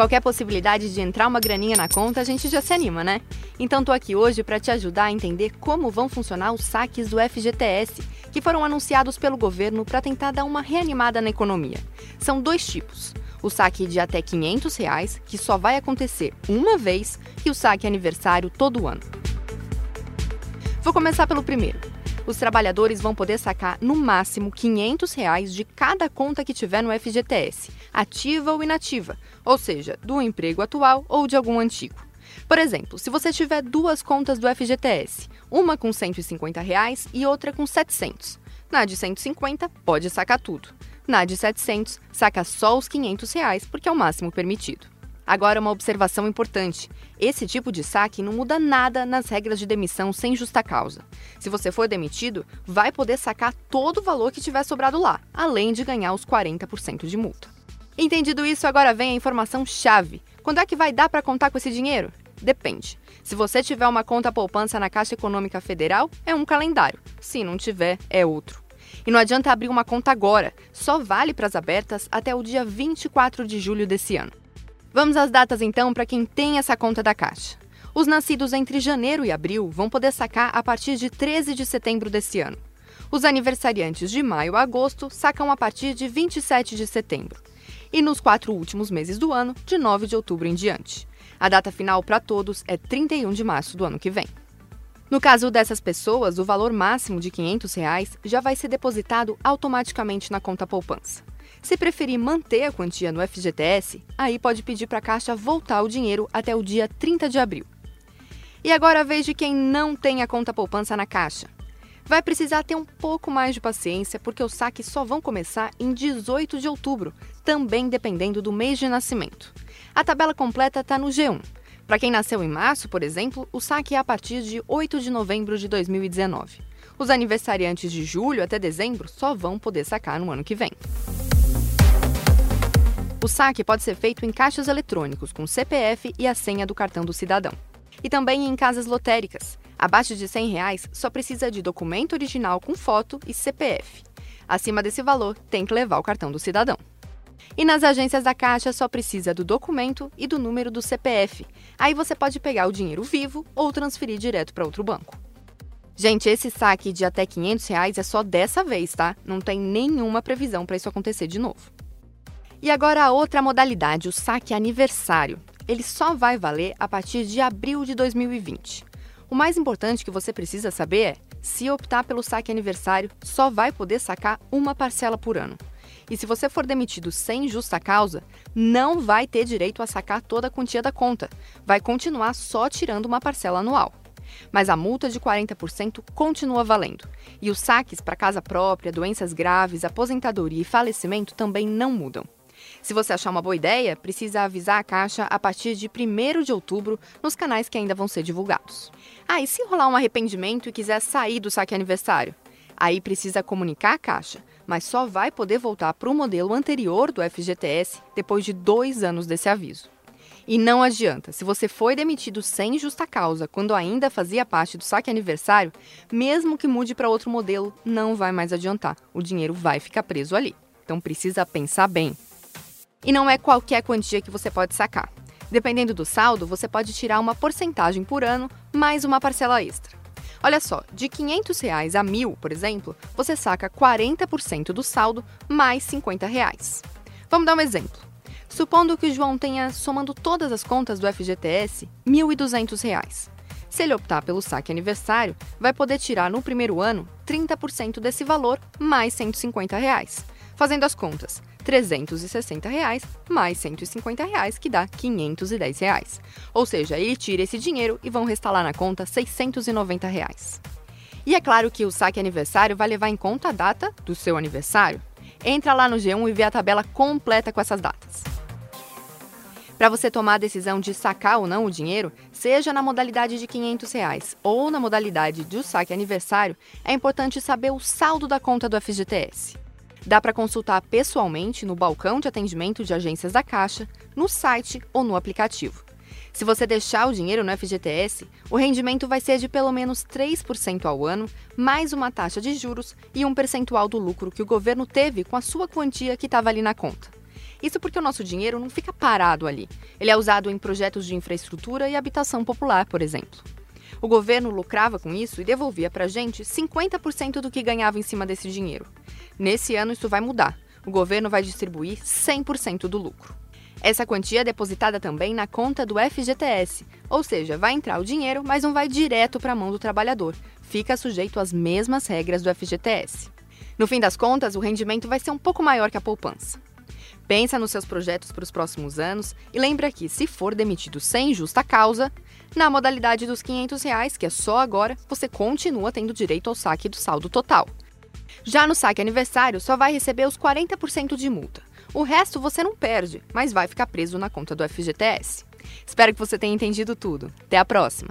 Qualquer possibilidade de entrar uma graninha na conta, a gente já se anima, né? Então tô aqui hoje para te ajudar a entender como vão funcionar os saques do FGTS, que foram anunciados pelo governo para tentar dar uma reanimada na economia. São dois tipos: o saque de até 500 reais, que só vai acontecer uma vez, e o saque aniversário todo ano. Vou começar pelo primeiro os trabalhadores vão poder sacar no máximo 500 reais de cada conta que tiver no FGTS, ativa ou inativa, ou seja, do emprego atual ou de algum antigo. Por exemplo, se você tiver duas contas do FGTS, uma com 150 reais e outra com 700. Na de 150, pode sacar tudo. Na de 700, saca só os 500 reais, porque é o máximo permitido. Agora, uma observação importante: esse tipo de saque não muda nada nas regras de demissão sem justa causa. Se você for demitido, vai poder sacar todo o valor que tiver sobrado lá, além de ganhar os 40% de multa. Entendido isso, agora vem a informação chave. Quando é que vai dar para contar com esse dinheiro? Depende. Se você tiver uma conta poupança na Caixa Econômica Federal, é um calendário. Se não tiver, é outro. E não adianta abrir uma conta agora, só vale para as abertas até o dia 24 de julho desse ano. Vamos às datas então para quem tem essa conta da Caixa. Os nascidos entre janeiro e abril vão poder sacar a partir de 13 de setembro desse ano. Os aniversariantes de maio a agosto sacam a partir de 27 de setembro. E nos quatro últimos meses do ano, de 9 de outubro em diante. A data final para todos é 31 de março do ano que vem. No caso dessas pessoas, o valor máximo de 500 reais já vai ser depositado automaticamente na conta poupança. Se preferir manter a quantia no FGTS, aí pode pedir para a Caixa voltar o dinheiro até o dia 30 de abril. E agora a vez de quem não tem a conta poupança na Caixa. Vai precisar ter um pouco mais de paciência, porque os saques só vão começar em 18 de outubro, também dependendo do mês de nascimento. A tabela completa está no G1. Para quem nasceu em março, por exemplo, o saque é a partir de 8 de novembro de 2019. Os aniversariantes de julho até dezembro só vão poder sacar no ano que vem. O saque pode ser feito em caixas eletrônicos com CPF e a senha do cartão do cidadão. E também em casas lotéricas. Abaixo de 100 reais, só precisa de documento original com foto e CPF. Acima desse valor, tem que levar o cartão do cidadão. E nas agências da Caixa só precisa do documento e do número do CPF. Aí você pode pegar o dinheiro vivo ou transferir direto para outro banco. Gente, esse saque de até 500 reais é só dessa vez, tá? Não tem nenhuma previsão para isso acontecer de novo. E agora a outra modalidade, o saque aniversário. Ele só vai valer a partir de abril de 2020. O mais importante que você precisa saber é: se optar pelo saque aniversário, só vai poder sacar uma parcela por ano. E se você for demitido sem justa causa, não vai ter direito a sacar toda a quantia da conta. Vai continuar só tirando uma parcela anual. Mas a multa de 40% continua valendo. E os saques para casa própria, doenças graves, aposentadoria e falecimento também não mudam. Se você achar uma boa ideia, precisa avisar a Caixa a partir de 1 de outubro nos canais que ainda vão ser divulgados. Ah, e se rolar um arrependimento e quiser sair do saque aniversário? Aí precisa comunicar a Caixa, mas só vai poder voltar para o modelo anterior do FGTS depois de dois anos desse aviso. E não adianta, se você foi demitido sem justa causa quando ainda fazia parte do saque aniversário, mesmo que mude para outro modelo, não vai mais adiantar. O dinheiro vai ficar preso ali. Então precisa pensar bem. E não é qualquer quantia que você pode sacar. Dependendo do saldo, você pode tirar uma porcentagem por ano mais uma parcela extra. Olha só, de 500 reais a mil, por exemplo, você saca 40% do saldo mais 50 reais. Vamos dar um exemplo. Supondo que o João tenha, somando todas as contas do FGTS, R$ 1.200. Se ele optar pelo saque aniversário, vai poder tirar no primeiro ano 30% desse valor mais 150 reais. Fazendo as contas, 360 reais mais 150 reais, que dá 510 reais. Ou seja, ele tira esse dinheiro e vão restar lá na conta 690 reais. E é claro que o saque aniversário vai levar em conta a data do seu aniversário. Entra lá no G1 e vê a tabela completa com essas datas. Para você tomar a decisão de sacar ou não o dinheiro, seja na modalidade de 500 reais ou na modalidade do saque aniversário, é importante saber o saldo da conta do FGTS. Dá para consultar pessoalmente no balcão de atendimento de agências da Caixa, no site ou no aplicativo. Se você deixar o dinheiro no FGTS, o rendimento vai ser de pelo menos 3% ao ano, mais uma taxa de juros e um percentual do lucro que o governo teve com a sua quantia que estava ali na conta. Isso porque o nosso dinheiro não fica parado ali. Ele é usado em projetos de infraestrutura e habitação popular, por exemplo. O governo lucrava com isso e devolvia para a gente 50% do que ganhava em cima desse dinheiro. Nesse ano, isso vai mudar. O governo vai distribuir 100% do lucro. Essa quantia é depositada também na conta do FGTS, ou seja, vai entrar o dinheiro, mas não vai direto para a mão do trabalhador. Fica sujeito às mesmas regras do FGTS. No fim das contas, o rendimento vai ser um pouco maior que a poupança. Pensa nos seus projetos para os próximos anos e lembra que, se for demitido sem justa causa, na modalidade dos 500 reais, que é só agora, você continua tendo direito ao saque do saldo total. Já no saque aniversário, só vai receber os 40% de multa. O resto você não perde, mas vai ficar preso na conta do FGTS. Espero que você tenha entendido tudo. Até a próxima!